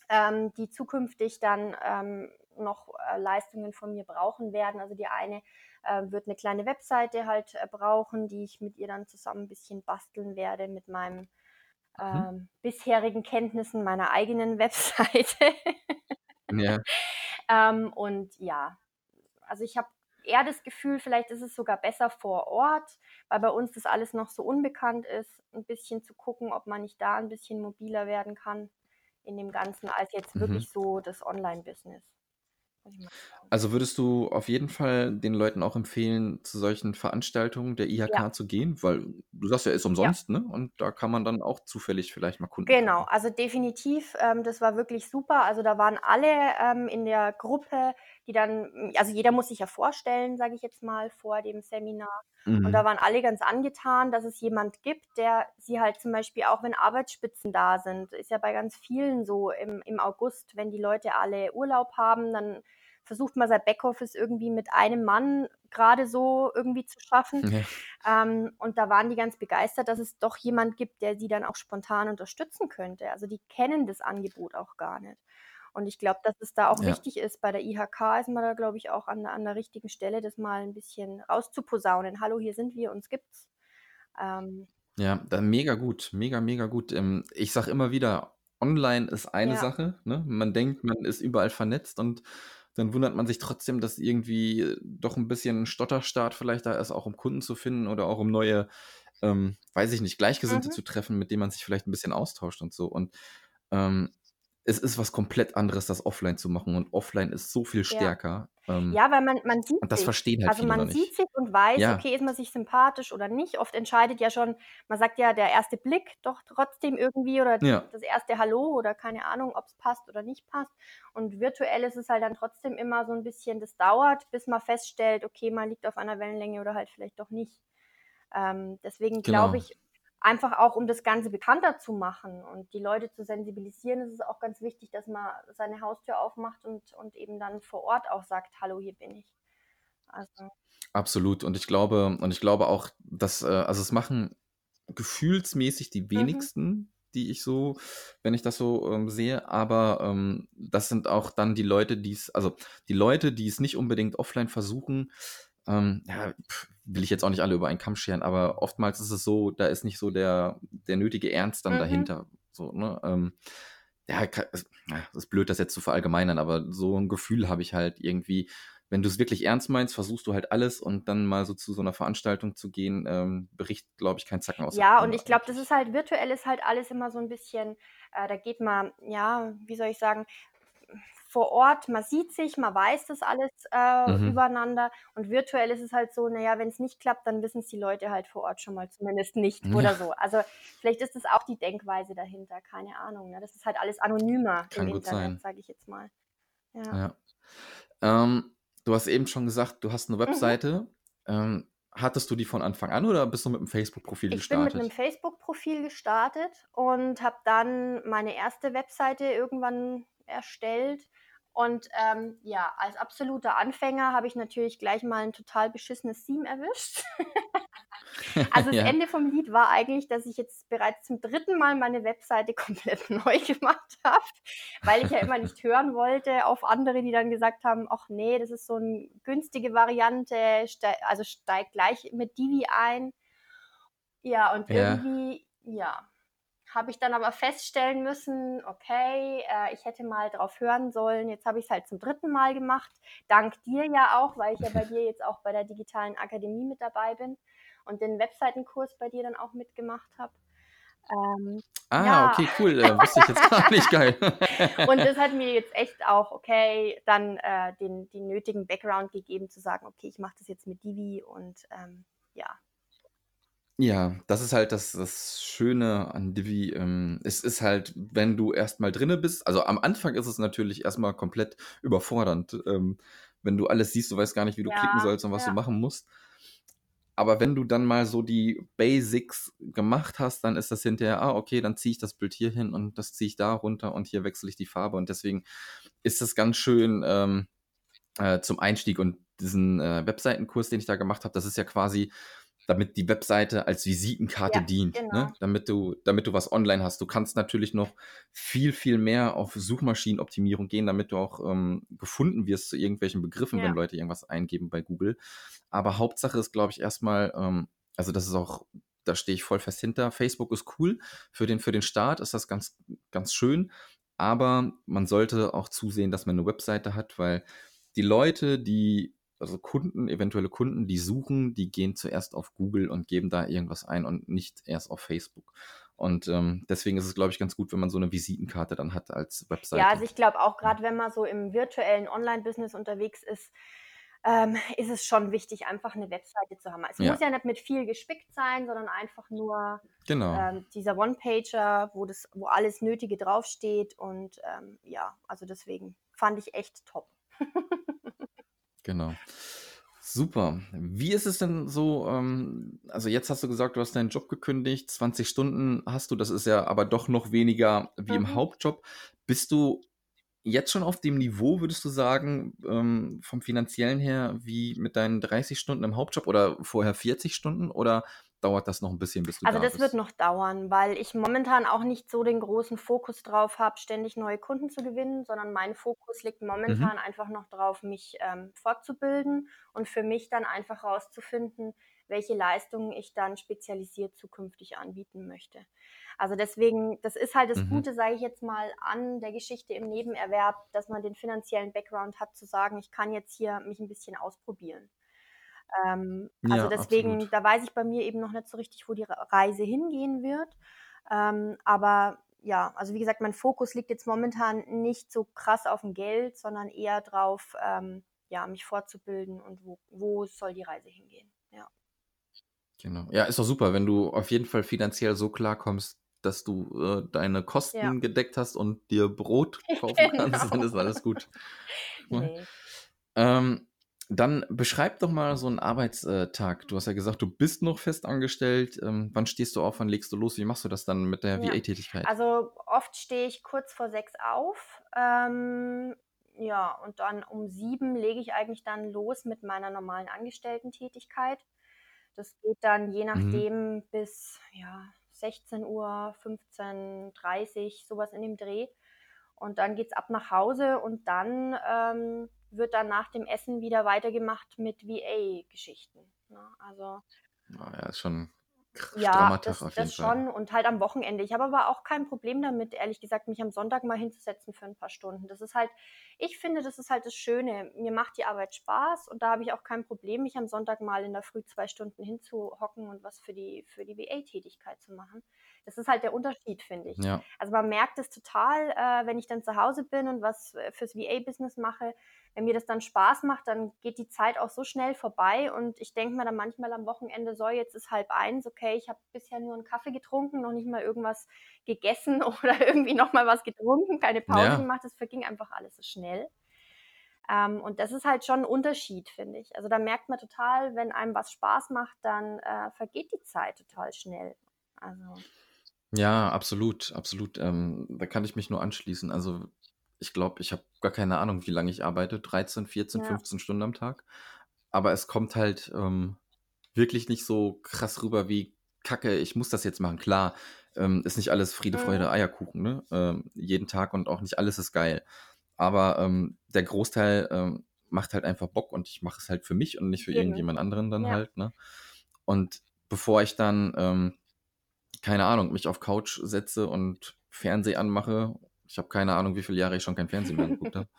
ähm, die zukünftig dann ähm, noch äh, Leistungen von mir brauchen werden. Also die eine äh, wird eine kleine Webseite halt äh, brauchen, die ich mit ihr dann zusammen ein bisschen basteln werde mit meinen Mhm. ähm, bisherigen Kenntnissen meiner eigenen Webseite. Ja. ähm, und ja, also ich habe eher das Gefühl, vielleicht ist es sogar besser vor Ort, weil bei uns das alles noch so unbekannt ist, ein bisschen zu gucken, ob man nicht da ein bisschen mobiler werden kann in dem Ganzen, als jetzt Mhm. wirklich so das Online-Business. muss ich mal sagen. Also würdest du auf jeden Fall den Leuten auch empfehlen, zu solchen Veranstaltungen der IHK Ja, zu gehen? Weil du sagst ja, ist ja. umsonst, ne? Und da kann man dann auch zufällig vielleicht mal Kunden Genau, finden. also definitiv, ähm, das war wirklich super. Also da waren alle ähm, in der Gruppe, die dann, also jeder muss sich ja vorstellen, sage ich jetzt mal, vor dem Seminar. Und da Mhm. waren alle ganz angetan, dass es jemand gibt, der sie halt zum Beispiel, auch wenn Arbeitsspitzen da sind, ist ja bei ganz vielen so im, im August, wenn die Leute alle Urlaub haben, dann versucht man sein Backoffice irgendwie mit einem Mann gerade so irgendwie zu schaffen. Ja. Ähm, und da waren die ganz begeistert, dass es doch jemand gibt, der sie dann auch spontan unterstützen könnte. Also die kennen das Angebot auch gar nicht. Und ich glaube, dass es da auch Ja. wichtig ist, bei der IHK ist man da, glaube ich, auch an, an der richtigen Stelle, das mal ein bisschen rauszuposaunen. Hallo, hier sind wir, uns gibt's. Ähm, Ja, dann mega gut, mega, mega gut. Ähm, ich sage immer wieder, online ist eine ja, Sache, ne? Man denkt, man ist überall vernetzt und dann wundert man sich trotzdem, dass irgendwie doch ein bisschen Stotterstart vielleicht da ist, auch um Kunden zu finden oder auch um neue, ähm, weiß ich nicht, Gleichgesinnte mhm, zu treffen, mit denen man sich vielleicht ein bisschen austauscht und so. Und ähm, es ist was komplett anderes, das offline zu machen und offline ist so viel ja. stärker. Ähm, Ja, weil man, man sieht und das sich. verstehen halt Also man nicht. sieht sich und weiß, Ja, okay, ist man sich sympathisch oder nicht. Oft entscheidet ja schon, man sagt ja, der erste Blick doch trotzdem irgendwie oder ja, das erste Hallo oder keine Ahnung, ob es passt oder nicht passt. Und virtuell ist es halt dann trotzdem immer so ein bisschen, das dauert, bis man feststellt, okay, man liegt auf einer Wellenlänge oder halt vielleicht doch nicht. Ähm, deswegen glaube genau. ich, einfach auch, um das Ganze bekannter zu machen und die Leute zu sensibilisieren, ist es auch ganz wichtig, dass man seine Haustür aufmacht und, und eben dann vor Ort auch sagt, hallo, hier bin ich. Also, Absolut. Und ich glaube, und ich glaube auch, dass, äh, also es machen gefühlsmäßig die mhm, wenigsten die ich so, wenn ich das so ähm, sehe, aber ähm, das sind auch dann die Leute, die es, also die Leute, die es nicht unbedingt offline versuchen, ähm, ja, will ich jetzt auch nicht alle über einen Kamm scheren, aber oftmals ist es so, da ist nicht so der, der nötige Ernst dann mhm. dahinter. So, ne? Ähm, ja, es ist blöd, das jetzt zu verallgemeinern, aber so ein Gefühl habe ich halt irgendwie, wenn du es wirklich ernst meinst, versuchst du halt alles und dann mal so zu so einer Veranstaltung zu gehen, ähm, bericht, glaube ich, kein Zacken aus. Ja, und ich glaube, das ist halt, virtuell ist halt alles immer so ein bisschen, äh, da geht man, ja, wie soll ich sagen, vor Ort, man sieht sich, man weiß das alles äh, mhm. übereinander und virtuell ist es halt so, naja, wenn es nicht klappt, dann wissen es die Leute halt vor Ort schon mal zumindest nicht ja. oder so. Also vielleicht ist das auch die Denkweise dahinter, keine Ahnung. Ne? Das ist halt alles anonymer Kann im Internet, sage ich jetzt mal. Ja. ja. Ähm, du hast eben schon gesagt, du hast eine mhm. Webseite. Mhm. Ähm, hattest du die von Anfang an oder bist du mit einem Facebook-Profil gestartet? Ich bin mit einem Facebook-Profil gestartet und habe dann meine erste Webseite irgendwann erstellt und ähm, ja, als absoluter Anfänger habe ich natürlich gleich mal ein total beschissenes Theme erwischt. also das ja. Ende vom Lied war eigentlich, dass ich jetzt bereits zum dritten Mal meine Webseite komplett neu gemacht habe, weil ich ja immer nicht hören wollte auf andere, die dann gesagt haben, ach nee, das ist so eine günstige Variante, steig, also steig gleich mit Divi ein. Ja, und ja. irgendwie, ja, habe ich dann aber feststellen müssen, okay, äh, ich hätte mal drauf hören sollen. Jetzt habe ich es halt zum dritten Mal gemacht. Dank dir ja auch, weil ich ja bei dir jetzt auch bei der digitalen Akademie mit dabei bin und den Webseitenkurs bei dir dann auch mitgemacht habe. Ähm, ah, ja. okay, cool. Äh, wusste ich jetzt gar nicht geil. und das hat mir jetzt echt auch, okay, dann äh, den, den nötigen Background gegeben, zu sagen, okay, ich mache das jetzt mit Divi und ähm, ja, ja, das ist halt das, das Schöne an Divi. Ähm, es ist halt, wenn du erstmal drinne bist, also am Anfang ist es natürlich erstmal komplett überfordernd, ähm, wenn du alles siehst, du weißt gar nicht, wie du klicken sollst und was du machen musst. Aber wenn du dann mal so die Basics gemacht hast, dann ist das hinterher, ah, okay, dann ziehe ich das Bild hier hin und das ziehe ich da runter und hier wechsle ich die Farbe. Und deswegen ist das ganz schön ähm, äh, zum Einstieg. Und diesen äh, Webseitenkurs, den ich da gemacht habe, das ist ja quasi damit die Webseite als Visitenkarte ja, dient, ne? genau. ne? damit, du, damit du was online hast. Du kannst natürlich noch viel, viel mehr auf Suchmaschinenoptimierung gehen, damit du auch ähm, gefunden wirst zu irgendwelchen Begriffen, ja. wenn Leute irgendwas eingeben bei Google. Aber Hauptsache ist, glaube ich, erstmal, ähm, also das ist auch, da stehe ich voll fest hinter. Facebook ist cool. Für den, für den Start ist das ganz, ganz schön. Aber man sollte auch zusehen, dass man eine Webseite hat, weil die Leute, die also Kunden, eventuelle Kunden, die suchen, die gehen zuerst auf Google und geben da irgendwas ein und nicht erst auf Facebook. Und ähm, deswegen ist es, glaube ich, ganz gut, wenn man so eine Visitenkarte dann hat als Webseite. Ja, also ich glaube auch gerade, wenn man so im virtuellen Online-Business unterwegs ist, ähm, ist es schon wichtig, einfach eine Webseite zu haben. Es ja. muss ja nicht mit viel gespickt sein, sondern einfach nur genau. ähm, dieser One-Pager, wo, wo alles Nötige draufsteht. Und ähm, ja, also deswegen fand ich echt top. Genau. Super. Wie ist es denn so? Ähm, also jetzt hast du gesagt, du hast deinen Job gekündigt, 20 Stunden hast du, das ist ja aber doch noch weniger wie im mhm. Hauptjob. Bist du jetzt schon auf dem Niveau, würdest du sagen, ähm, vom finanziellen her, wie mit deinen 30 Stunden im Hauptjob oder vorher 40 Stunden? Oder dauert das noch ein bisschen, bis du Also da das wird noch dauern, weil ich momentan auch nicht so den großen Fokus drauf habe, ständig neue Kunden zu gewinnen, sondern mein Fokus liegt Mhm. momentan einfach noch drauf, mich ähm, fortzubilden und für mich dann einfach rauszufinden, welche Leistungen ich dann spezialisiert zukünftig anbieten möchte. Also deswegen, das ist halt das Mhm. Gute, sage ich jetzt mal, an der Geschichte im Nebenerwerb, dass man den finanziellen Background hat, zu sagen, ich kann jetzt hier mich ein bisschen ausprobieren. Ähm, also deswegen, absolut. da weiß ich bei mir eben noch nicht so richtig, wo die Reise hingehen wird. Ähm, aber ja, also wie gesagt, mein Fokus liegt jetzt momentan nicht so krass auf dem Geld, sondern eher drauf, ähm, ja, mich fortzubilden und wo, wo soll die Reise hingehen. Ja. Genau. Ja, ist doch super, wenn du auf jeden Fall finanziell so klarkommst, dass du äh, deine Kosten ja. gedeckt hast und dir Brot kaufen genau. kannst, dann ist alles gut. nee. ähm, dann beschreib doch mal so einen Arbeitstag. Du hast ja gesagt, du bist noch fest angestellt. Ähm, wann stehst du auf? Wann legst du los? Wie machst du das dann mit der ja. VA-Tätigkeit? Also oft stehe ich kurz vor sechs auf. Ähm, ja, und dann um sieben lege ich eigentlich dann los mit meiner normalen Angestellten-Tätigkeit. Das geht dann je mhm. nachdem mhm. bis ja, 16 Uhr, 15.30 sowas in dem Dreh. Und dann geht es ab nach Hause und dann ähm, wird dann nach dem Essen wieder weitergemacht mit VA-Geschichten. Ne? Also. Ja, ist schon ja, das, auf jeden das Fall. schon und halt am Wochenende. Ich habe aber auch kein Problem damit, ehrlich gesagt, mich am Sonntag mal hinzusetzen für ein paar Stunden. Das ist halt, ich finde, das ist halt das Schöne. Mir macht die Arbeit Spaß und da habe ich auch kein Problem, mich am Sonntag mal in der Früh zwei Stunden hinzuhocken und was für die, für die VA-Tätigkeit zu machen. Das ist halt der Unterschied, finde ich. Ja. Also man merkt es total, äh, wenn ich dann zu Hause bin und was äh, fürs VA-Business mache, wenn mir das dann Spaß macht, dann geht die Zeit auch so schnell vorbei und ich denke mir dann manchmal am Wochenende, so jetzt ist halb eins, okay, ich habe bisher nur einen Kaffee getrunken, noch nicht mal irgendwas gegessen oder irgendwie noch mal was getrunken, keine Pause ja. gemacht, das verging einfach alles so schnell. Ähm, und das ist halt schon ein Unterschied, finde ich. Also da merkt man total, wenn einem was Spaß macht, dann äh, vergeht die Zeit total schnell. Also. Ja, absolut, absolut. Ähm, da kann ich mich nur anschließen. Also ich glaube, ich habe gar keine Ahnung, wie lange ich arbeite. 13, 14, ja. 15 Stunden am Tag. Aber es kommt halt ähm, wirklich nicht so krass rüber wie Kacke, ich muss das jetzt machen. Klar, ähm, ist nicht alles Friede, Freude, Eierkuchen, ne? Ähm, jeden Tag und auch nicht alles ist geil. Aber ähm, der Großteil ähm, macht halt einfach Bock und ich mache es halt für mich und nicht für Eben. irgendjemand anderen dann ja. halt, ne? Und bevor ich dann, ähm, keine Ahnung, mich auf Couch setze und Fernseh anmache ich habe keine Ahnung, wie viele Jahre ich schon kein Fernsehen mehr geguckt habe.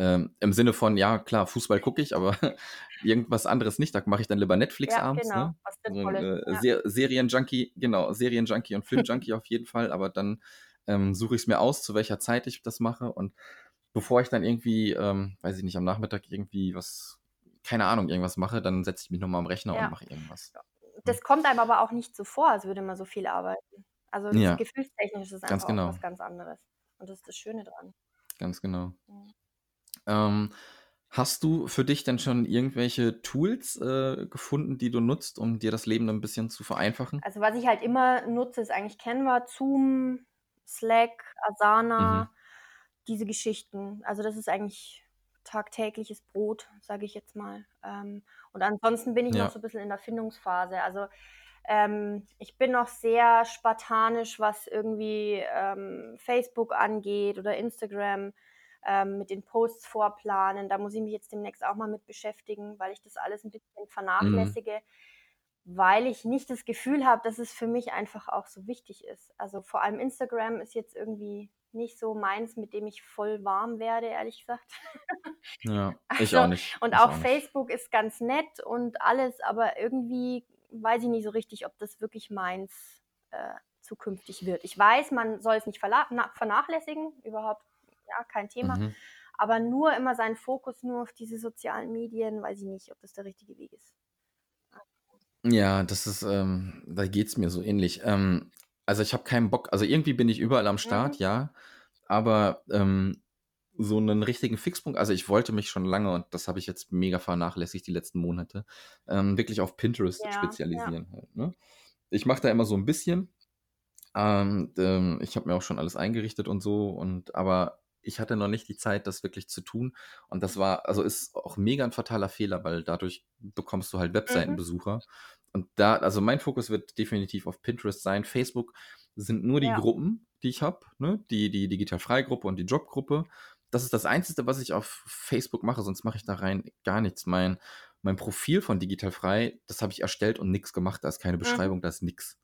Ähm, Im Sinne von, ja, klar, Fußball gucke ich, aber irgendwas anderes nicht. Da mache ich dann lieber Netflix ja, abends. Genau. Ne? Also, äh, ja. Ser Serienjunkie, genau, Serienjunkie und Filmjunkie auf jeden Fall. Aber dann ähm, suche ich es mir aus, zu welcher Zeit ich das mache. Und bevor ich dann irgendwie, ähm, weiß ich nicht, am Nachmittag irgendwie was, keine Ahnung, irgendwas mache, dann setze ich mich nochmal am Rechner ja. und mache irgendwas. Das kommt einem aber auch nicht so vor, als würde man so viel arbeiten. Also ja. gefühlstechnisch ist es einfach genau. was ganz anderes. Und das ist das Schöne dran. Ganz genau. Mhm. Ähm, hast du für dich denn schon irgendwelche Tools äh, gefunden, die du nutzt, um dir das Leben ein bisschen zu vereinfachen? Also was ich halt immer nutze, ist eigentlich Canva, Zoom, Slack, Asana, mhm. diese Geschichten. Also das ist eigentlich tagtägliches Brot, sage ich jetzt mal. Ähm, und ansonsten bin ich ja. noch so ein bisschen in der Findungsphase. Also ähm, ich bin noch sehr spartanisch, was irgendwie ähm, Facebook angeht oder Instagram ähm, mit den Posts vorplanen. Da muss ich mich jetzt demnächst auch mal mit beschäftigen, weil ich das alles ein bisschen vernachlässige, mhm. weil ich nicht das Gefühl habe, dass es für mich einfach auch so wichtig ist. Also vor allem Instagram ist jetzt irgendwie nicht so meins, mit dem ich voll warm werde, ehrlich gesagt. Ja, ich also, auch nicht. Und ich auch, auch Facebook ist ganz nett und alles, aber irgendwie weiß ich nicht so richtig, ob das wirklich meins äh, zukünftig wird. Ich weiß, man soll es nicht vernachlässigen, überhaupt ja, kein Thema. Mhm. Aber nur immer seinen Fokus nur auf diese sozialen Medien, weiß ich nicht, ob das der richtige Weg ist. Ja, das ist, ähm, da geht es mir so ähnlich. Ähm, also ich habe keinen Bock, also irgendwie bin ich überall am Start, mhm. ja, aber ähm, so einen richtigen Fixpunkt. Also ich wollte mich schon lange, und das habe ich jetzt mega vernachlässigt die letzten Monate, ähm, wirklich auf Pinterest ja, spezialisieren. Ja. Halt, ne? Ich mache da immer so ein bisschen. Ähm, ähm, ich habe mir auch schon alles eingerichtet und so, und aber ich hatte noch nicht die Zeit, das wirklich zu tun. Und das war, also ist auch mega ein fataler Fehler, weil dadurch bekommst du halt mhm. Webseitenbesucher. Mhm. Und da, also mein Fokus wird definitiv auf Pinterest sein. Facebook sind nur die ja. Gruppen, die ich habe, ne? Die, die Digital-Freigruppe und die Jobgruppe das ist das Einzige, was ich auf Facebook mache, sonst mache ich da rein gar nichts. Mein, mein Profil von Digital Frei, das habe ich erstellt und nichts gemacht. Da ist keine mhm. Beschreibung, da ist nichts.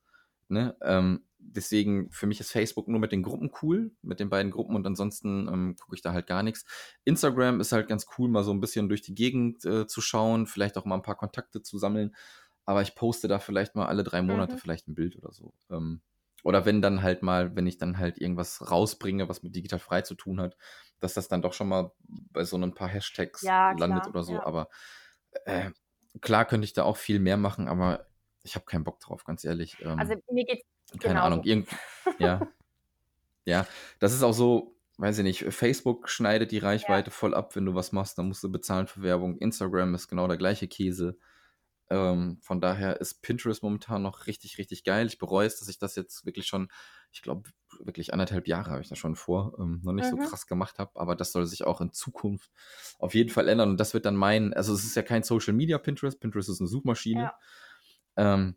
Ne? Ähm, deswegen, für mich ist Facebook nur mit den Gruppen cool, mit den beiden Gruppen und ansonsten ähm, gucke ich da halt gar nichts. Instagram ist halt ganz cool, mal so ein bisschen durch die Gegend äh, zu schauen, vielleicht auch mal ein paar Kontakte zu sammeln. Aber ich poste da vielleicht mal alle drei Monate mhm. vielleicht ein Bild oder so. Ähm, oder wenn dann halt mal, wenn ich dann halt irgendwas rausbringe, was mit digital frei zu tun hat, dass das dann doch schon mal bei so ein paar Hashtags ja, landet klar, oder so. Ja. Aber äh, klar könnte ich da auch viel mehr machen, aber ich habe keinen Bock drauf, ganz ehrlich. Ähm, also mir geht's keine genauso. Ahnung, irgend, ja, ja, das ist auch so, weiß ich nicht, Facebook schneidet die Reichweite ja. voll ab, wenn du was machst, dann musst du bezahlen für Werbung. Instagram ist genau der gleiche Käse. Ähm, von daher ist Pinterest momentan noch richtig, richtig geil. Ich bereue es, dass ich das jetzt wirklich schon, ich glaube, wirklich anderthalb Jahre habe ich da schon vor, ähm, noch nicht mhm. so krass gemacht habe, aber das soll sich auch in Zukunft auf jeden Fall ändern und das wird dann mein, also es ist ja kein Social Media Pinterest, Pinterest ist eine Suchmaschine. Ja. Ähm,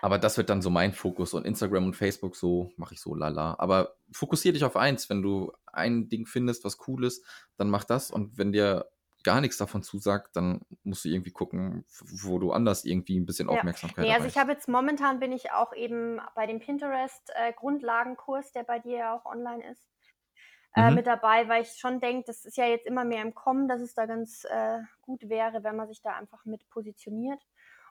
Aber das wird dann so mein Fokus und Instagram und Facebook so mache ich so lala. Aber fokussier dich auf eins. Wenn du ein Ding findest, was cool ist, dann mach das. Und wenn dir gar nichts davon zusagt, dann musst du irgendwie gucken, wo du anders irgendwie ein bisschen Ja. Aufmerksamkeit Nee, also ich habe jetzt momentan bin ich auch eben bei dem Pinterest äh, Grundlagenkurs, der bei dir ja auch online ist, äh, Mhm. mit dabei, weil ich schon denke, das ist ja jetzt immer mehr im Kommen, dass es da ganz äh, gut wäre, wenn man sich da einfach mit positioniert.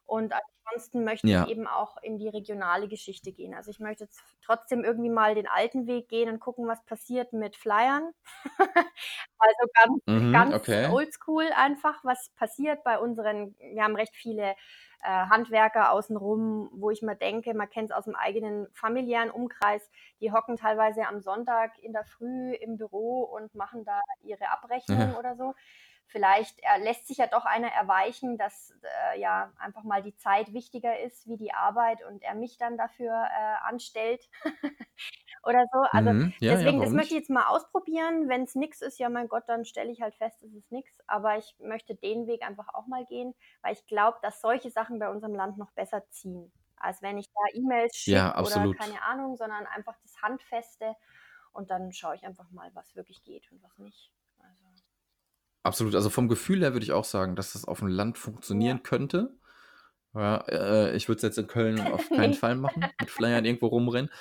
Und ansonsten möchte Ja. ich eben auch in die regionale Geschichte gehen. Also ich möchte jetzt trotzdem irgendwie mal den alten Weg gehen und gucken, was passiert mit Flyern. also ganz, Mhm, ganz okay. oldschool einfach, was passiert bei unseren, wir haben recht viele äh, Handwerker außenrum, wo ich mir denke, man kennt es aus dem eigenen familiären Umkreis, die hocken teilweise am Sonntag in der Früh im Büro und machen da ihre Abrechnung Ja. oder so. Vielleicht äh, lässt sich ja doch einer erweichen, dass äh, ja einfach mal die Zeit wichtiger ist wie die Arbeit und er mich dann dafür äh, anstellt oder so. Also Mhm. Ja, ja, deswegen, das warum möchte ich jetzt mal ausprobieren. Wenn es nichts ist, ja mein Gott, dann stelle ich halt fest, es ist nichts. Aber ich möchte den Weg einfach auch mal gehen, weil ich glaube, dass solche Sachen bei unserem Land noch besser ziehen, als wenn ich da E-Mails schicke Ja, oder keine Ahnung, sondern einfach das Handfeste und dann schaue ich einfach mal, was wirklich geht und was nicht. Absolut. Also vom Gefühl her würde ich auch sagen, dass das auf dem Land funktionieren ja. könnte. Ja, äh, ich würde es jetzt in Köln auf keinen. Fall machen, mit Flyern irgendwo rumrennen.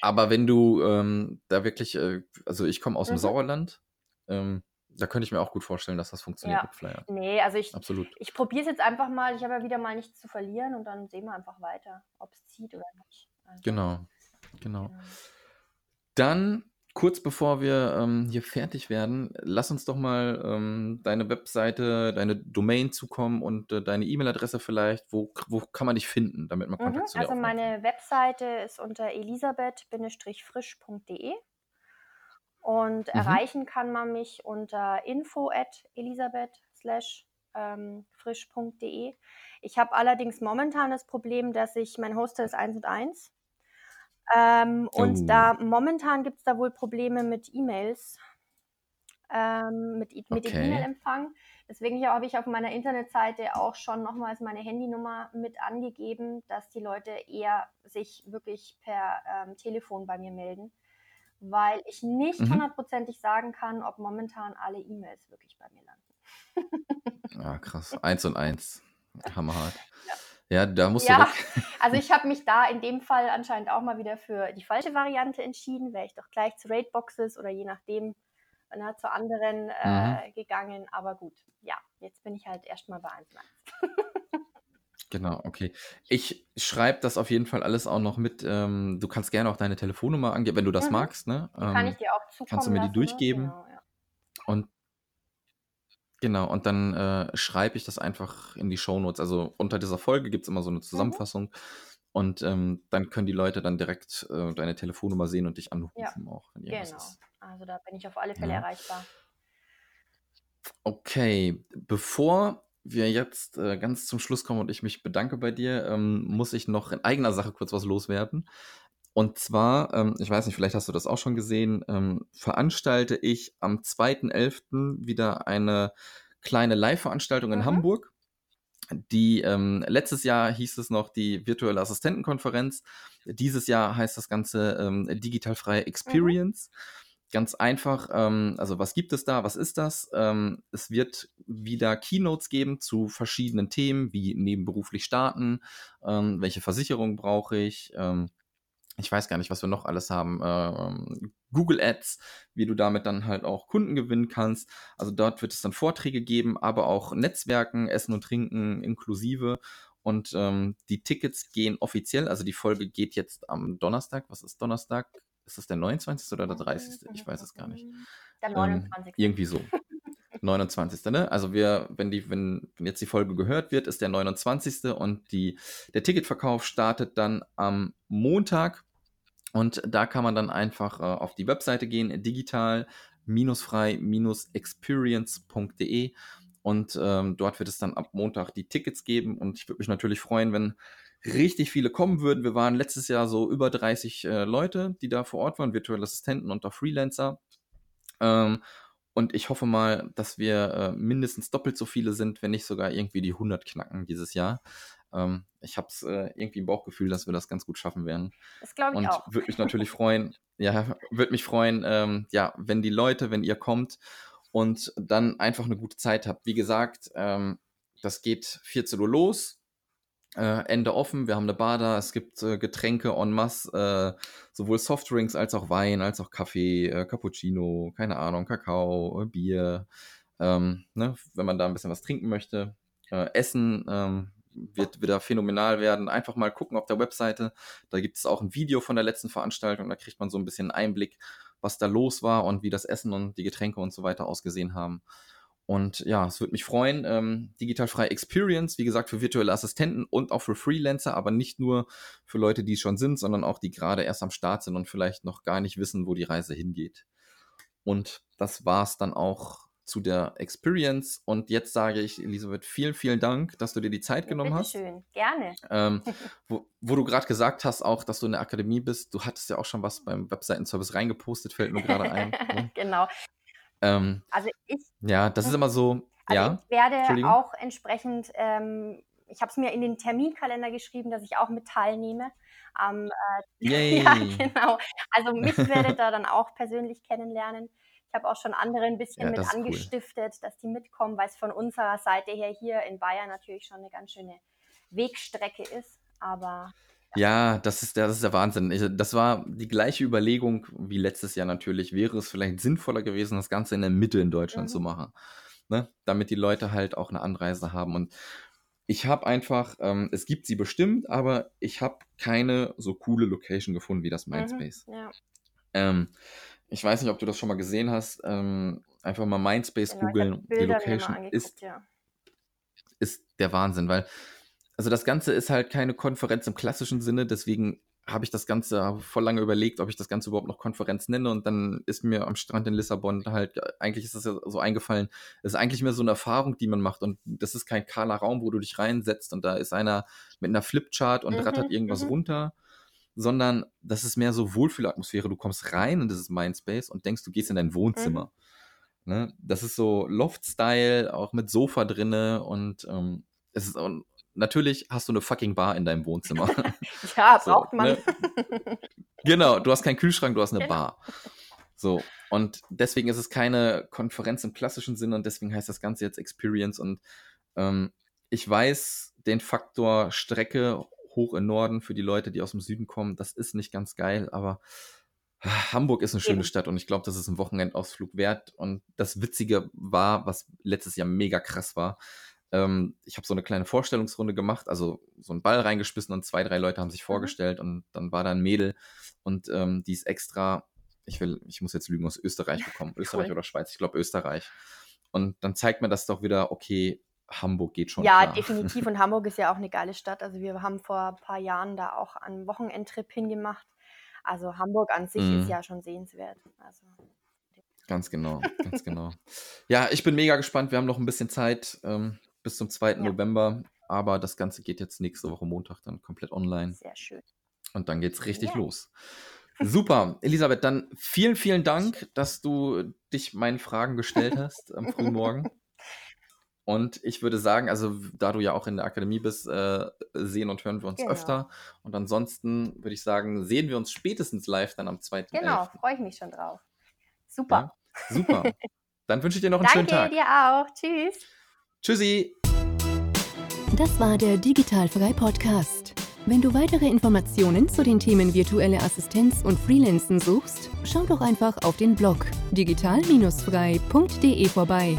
Aber wenn du ähm, da wirklich, äh, also ich komme aus dem Mhm. Sauerland, ähm, da könnte ich mir auch gut vorstellen, dass das funktioniert Ja, mit Flyern. nee, also ich, Absolut. ich probiere es jetzt einfach mal. Ich habe ja wieder mal nichts zu verlieren und dann sehen wir einfach weiter, ob es zieht oder nicht. Also, Genau, genau. genau. Dann, kurz bevor wir ähm, hier fertig werden, lass uns doch mal ähm, deine Webseite, deine Domain zukommen und äh, deine E-Mail-Adresse vielleicht. Wo, wo kann man dich finden, damit man Mhm, Kontakt zu dir Also kann? meine Webseite ist unter elisabeth-frisch.de und Mhm. erreichen kann man mich unter info at elisabeth-frisch.de. Ich habe allerdings momentan das Problem, dass ich, mein Hostel ist 1 und 1 ähm, und Oh, da momentan gibt es da wohl Probleme mit E-Mails, ähm, mit, i- mit dem okay. E-Mail-Empfang. Deswegen habe ich auf meiner Internetseite auch schon nochmals meine Handynummer mit angegeben, dass die Leute eher sich wirklich per ähm, Telefon bei mir melden, weil ich nicht Mhm. hundertprozentig sagen kann, ob momentan alle E-Mails wirklich bei mir landen. Ja, krass. Eins und eins. Hammerhart. Ja. Ja, da musst du Ja, weg. also ich habe mich da in dem Fall anscheinend auch mal wieder für die falsche Variante entschieden. Wäre ich doch gleich zu Raidboxes oder je nachdem ne, zu anderen Mhm. äh, gegangen. Aber gut, ja, jetzt bin ich halt erstmal bei 1 Genau, okay. Ich schreibe das auf jeden Fall alles auch noch mit. Ähm, du kannst gerne auch deine Telefonnummer angeben, wenn du das Mhm. magst, ne? Die kann ich Ähm, dir auch kannst du zukommen mir die lassen. Ne? durchgeben? Genau, ja. Und genau, und dann äh, schreibe ich das einfach in die Shownotes. Also unter dieser Folge gibt es immer so eine Mhm. Zusammenfassung. Und ähm, dann können die Leute dann direkt äh, deine Telefonnummer sehen und dich Ja, anrufen auch, wenn irgendwas genau. Also da bin ich auf alle Fälle Ja. erreichbar. Okay, bevor wir jetzt äh, ganz zum Schluss kommen und ich mich bedanke bei dir, ähm, muss ich noch in eigener Sache kurz was loswerden. Und zwar, ähm, ich weiß nicht, vielleicht hast du das auch schon gesehen, ähm, veranstalte ich am 2.11. wieder eine kleine Live-Veranstaltung in Mhm. Hamburg. Die ähm, letztes Jahr hieß es noch die virtuelle Assistentenkonferenz. Dieses Jahr heißt das Ganze ähm, digitalfreie Mhm. Experience. Ganz einfach, ähm, also was gibt es da? Was ist das? Ähm, es wird wieder Keynotes geben zu verschiedenen Themen, wie nebenberuflich starten, ähm, welche Versicherung brauche ich, ähm, ich weiß gar nicht, was wir noch alles haben, ähm, Google Ads, wie du damit dann halt auch Kunden gewinnen kannst. Also dort wird es dann Vorträge geben, aber auch Netzwerken, Essen und Trinken inklusive. Und ähm, die Tickets gehen offiziell, also die Folge geht jetzt am Donnerstag. Was ist Donnerstag? Ist das der 29. oder der 30.? Ich weiß es gar nicht. Der Ähm, 29. irgendwie so. 29. Ne? Also wir, wenn die, wenn, wenn jetzt die Folge gehört wird, ist der 29. und die, der Ticketverkauf startet dann am Montag. Und da kann man dann einfach äh, auf die Webseite gehen, digital-frei-experience.de und ähm, dort wird es dann ab Montag die Tickets geben und ich würde mich natürlich freuen, wenn richtig viele kommen würden. Wir waren letztes Jahr so über 30 äh, Leute, die da vor Ort waren, virtuelle Assistenten und auch Freelancer. Ähm, und ich hoffe mal, dass wir äh, mindestens doppelt so viele sind, wenn nicht sogar irgendwie die 100 knacken dieses Jahr. Ähm, ich habe es äh, irgendwie im Bauchgefühl, dass wir das ganz gut schaffen werden. Das glaube ich Und auch. würde mich natürlich freuen, ja, würde mich freuen, ähm, ja, wenn die Leute, wenn ihr kommt und dann einfach eine gute Zeit habt. Wie gesagt, ähm, das geht 14 Uhr los. Äh, Ende offen, wir haben eine Bar da, es gibt äh, Getränke en masse, äh, sowohl Softdrinks als auch Wein, als auch Kaffee, äh, Cappuccino, keine Ahnung, Kakao, äh, Bier, ähm, ne, wenn man da ein bisschen was trinken möchte. Äh, Essen ähm, wird wieder phänomenal werden. Einfach mal gucken auf der Webseite, da gibt es auch ein Video von der letzten Veranstaltung, da kriegt man so ein bisschen Einblick, was da los war und wie das Essen und die Getränke und so weiter ausgesehen haben. Und ja, es würde mich freuen. Ähm, digital freie Experience, wie gesagt, für virtuelle Assistenten und auch für Freelancer, aber nicht nur für Leute, die es schon sind, sondern auch die gerade erst am Start sind und vielleicht noch gar nicht wissen, wo die Reise hingeht. Und das war es dann auch zu der Experience. Und jetzt sage ich, Elisabeth, vielen, vielen Dank, dass du dir die Zeit ja, genommen hast. Schön, gerne. Ähm, wo, wo, du gerade gesagt hast, auch, dass du in der Akademie bist, du hattest ja auch schon was beim Webseitenservice reingepostet, fällt mir gerade ein. Ne? genau. Ähm, also ich. Ja, das ist immer so. Also ja, ich werde auch entsprechend, ähm, ich habe es mir in den Terminkalender geschrieben, dass ich auch mit teilnehme. Ähm, äh, ja, genau. Also mich werdet da dann auch persönlich kennenlernen. Habe auch schon andere ein bisschen ja, mit angestiftet, cool. dass die mitkommen, weil es von unserer Seite her hier in Bayern natürlich schon eine ganz schöne Wegstrecke ist. Aber ja, das ist, der, das ist der Wahnsinn. Ich, das war die gleiche Überlegung wie letztes Jahr natürlich. Wäre es vielleicht sinnvoller gewesen, das Ganze in der Mitte in Deutschland mhm. zu machen. Ne? Damit die Leute halt auch eine Anreise haben. Und ich habe einfach, ähm, es gibt sie bestimmt, aber ich habe keine so coole Location gefunden wie das Mindspace. Mhm, ja. ähm, ich weiß nicht, ob du das schon mal gesehen hast. Ähm, einfach mal Mindspace genau, googeln. Die Location ist, ja. ist der Wahnsinn, weil also das Ganze ist halt keine Konferenz im klassischen Sinne, deswegen habe ich das Ganze voll lange überlegt, ob ich das Ganze überhaupt noch Konferenz nenne und dann ist mir am Strand in Lissabon halt, eigentlich ist das ja so eingefallen, es ist eigentlich mehr so eine Erfahrung, die man macht und das ist kein kahler Raum, wo du dich reinsetzt und da ist einer mit einer Flipchart und mhm, rattert irgendwas mhm. runter, sondern das ist mehr so Wohlfühlatmosphäre, du kommst rein in dieses Mindspace und denkst, du gehst in dein Wohnzimmer. Mhm. Ne? Das ist so Loft-Style, auch mit Sofa drinne und ähm, es ist auch, natürlich hast du eine fucking Bar in deinem Wohnzimmer. ja, so, braucht man. Ne? Genau, du hast keinen Kühlschrank, du hast eine genau. Bar. So, und deswegen ist es keine Konferenz im klassischen Sinne und deswegen heißt das Ganze jetzt Experience. Und ähm, ich weiß, den Faktor Strecke hoch im Norden für die Leute, die aus dem Süden kommen, das ist nicht ganz geil, aber Hamburg ist eine schöne Stadt und ich glaube, das ist ein Wochenendausflug wert. Und das Witzige war, was letztes Jahr mega krass war, ähm, ich habe so eine kleine Vorstellungsrunde gemacht, also so einen Ball reingeschmissen und zwei, drei Leute haben sich mhm. vorgestellt und dann war da ein Mädel und ähm, die ist extra, ich will, ich muss jetzt lügen, aus Österreich gekommen. Österreich cool. oder Schweiz, ich glaube Österreich. Und dann zeigt mir das doch wieder, okay, Hamburg geht schon. Ja, klar. definitiv. Und Hamburg ist ja auch eine geile Stadt. Also wir haben vor ein paar Jahren da auch einen Wochenendtrip hingemacht. Also Hamburg an sich mhm. ist ja schon sehenswert. Also. Ganz genau, ganz genau. Ja, ich bin mega gespannt. Wir haben noch ein bisschen Zeit. Ähm, bis zum 2. Ja. November. Aber das Ganze geht jetzt nächste Woche Montag dann komplett online. Sehr schön. Und dann geht es richtig ja. los. Super, Elisabeth, dann vielen, vielen Dank, dass du dich meinen Fragen gestellt hast am frühen Morgen. Und ich würde sagen, also da du ja auch in der Akademie bist, äh, sehen und hören wir uns genau. öfter. Und ansonsten würde ich sagen, sehen wir uns spätestens live dann am 2. Genau, freue ich mich schon drauf. Super. Ja, super. Dann wünsche ich dir noch einen Danke schönen Tag. Danke dir auch. Tschüss. Tschüssi. Das war der Digitalfrei Podcast. Wenn du weitere Informationen zu den Themen virtuelle Assistenz und Freelancen suchst, schau doch einfach auf den Blog digital-frei.de vorbei.